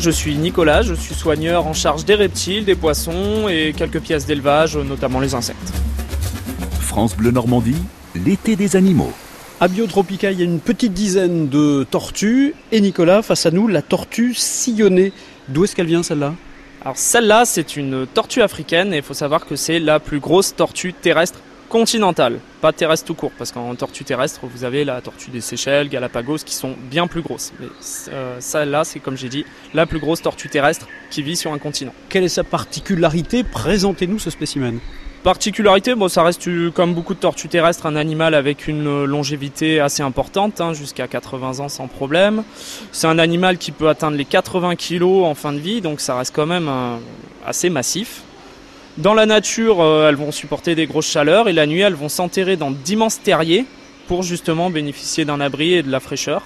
Je suis Nicolas, je suis soigneur en charge des reptiles, des poissons et quelques pièces d'élevage, notamment les insectes. France Bleu Normandie, l'été des animaux. À Biotropica, il y a une petite dizaine de tortues. Et Nicolas, face à nous, la tortue sillonnée. D'où est-ce qu'elle vient celle-là? Alors celle-là, c'est une tortue africaine et il faut savoir que c'est la plus grosse tortue terrestre continentale, pas terrestre tout court, parce qu'en tortue terrestre, vous avez la tortue des Seychelles, Galapagos, qui sont bien plus grosses. Mais euh, celle-là, c'est comme j'ai dit, la plus grosse tortue terrestre qui vit sur un continent. Quelle est sa particularité? Présentez-nous ce spécimen. Particularité, bon, ça reste comme beaucoup de tortues terrestres un animal avec une longévité assez importante, hein, jusqu'à 80 ans sans problème. C'est un animal qui peut atteindre les 80 kg en fin de vie, donc ça reste quand même assez massif. Dans la nature, euh, elles vont supporter des grosses chaleurs et la nuit, elles vont s'enterrer dans d'immenses terriers pour justement bénéficier d'un abri et de la fraîcheur.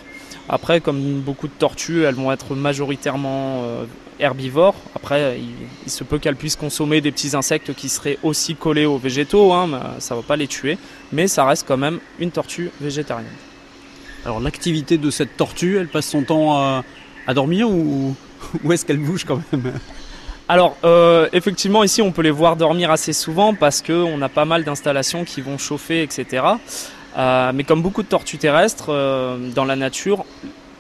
Après, comme beaucoup de tortues, elles vont être majoritairement euh, herbivores. Après, il, se peut qu'elles puissent consommer des petits insectes qui seraient aussi collés aux végétaux, hein, mais ça ne va pas les tuer. Mais ça reste quand même une tortue végétarienne. Alors l'activité de cette tortue, elle passe son temps à, dormir ou, ou est-ce qu'elle bouge quand même? Alors euh, effectivement ici on peut les voir dormir assez souvent parce qu'on a pas mal d'installations qui vont chauffer etc. Euh, mais comme beaucoup de tortues terrestres, euh, dans la nature,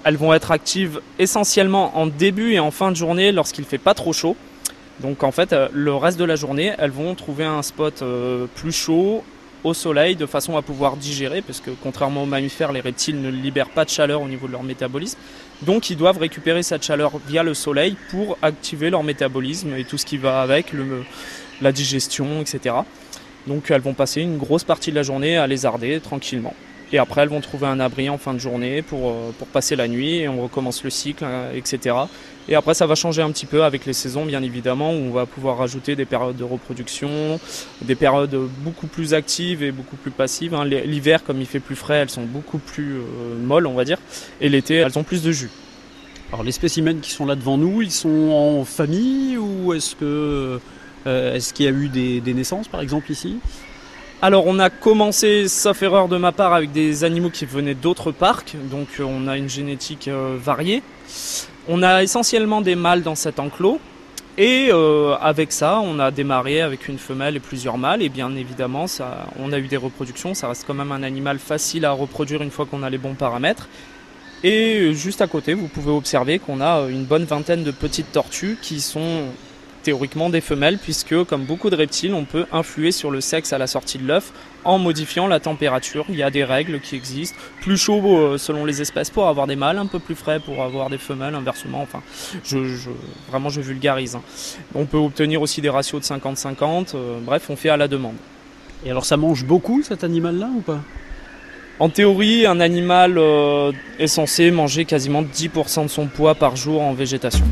elles vont être actives essentiellement en début et en fin de journée lorsqu'il fait pas trop chaud. Donc en fait, le reste de la journée, elles vont trouver un spot plus chaud au soleil de façon à pouvoir digérer, parce que contrairement aux mammifères, les reptiles ne libèrent pas de chaleur au niveau de leur métabolisme. Donc ils doivent récupérer cette chaleur via le soleil pour activer leur métabolisme et tout ce qui va avec, la digestion, etc. Donc elles vont passer une grosse partie de la journée à lézarder tranquillement. Et après, elles vont trouver un abri en fin de journée pour, euh, pour passer la nuit et on recommence le cycle, hein, etc. Et après, ça va changer un petit peu avec les saisons, bien évidemment, où on va pouvoir rajouter des périodes de reproduction, des périodes beaucoup plus actives et beaucoup plus passives. Hein. L'hiver, comme il fait plus frais, elles sont beaucoup plus euh, molles, on va dire. Et l'été, elles ont plus de jus. Alors les spécimens qui sont là devant nous, ils sont en famille ou est-ce euh, est-ce qu'il y a eu des, naissances par exemple ici? Alors on a commencé, sauf erreur de ma part, avec des animaux qui venaient d'autres parcs, donc euh, on a une génétique euh, variée. On a essentiellement des mâles dans cet enclos, et avec ça, on a démarré avec une femelle et plusieurs mâles, et bien évidemment, on a eu des reproductions, ça reste quand même un animal facile à reproduire une fois qu'on a les bons paramètres. Et juste à côté, vous pouvez observer qu'on a une bonne vingtaine de petites tortues qui sont théoriquement des femelles, puisque comme beaucoup de reptiles, on peut influer sur le sexe à la sortie de l'œuf en modifiant la température. Il y a des règles qui existent. Plus chaud euh, selon les espèces pour avoir des mâles, un peu plus frais pour avoir des femelles, inversement. Enfin, je, vraiment, je vulgarise. Hein. On peut obtenir aussi des ratios de 50-50. Euh, bref, on fait à la demande. Et alors, ça mange beaucoup cet animal-là ou pas? En théorie, un animal euh, est censé manger quasiment 10% de son poids par jour en végétation.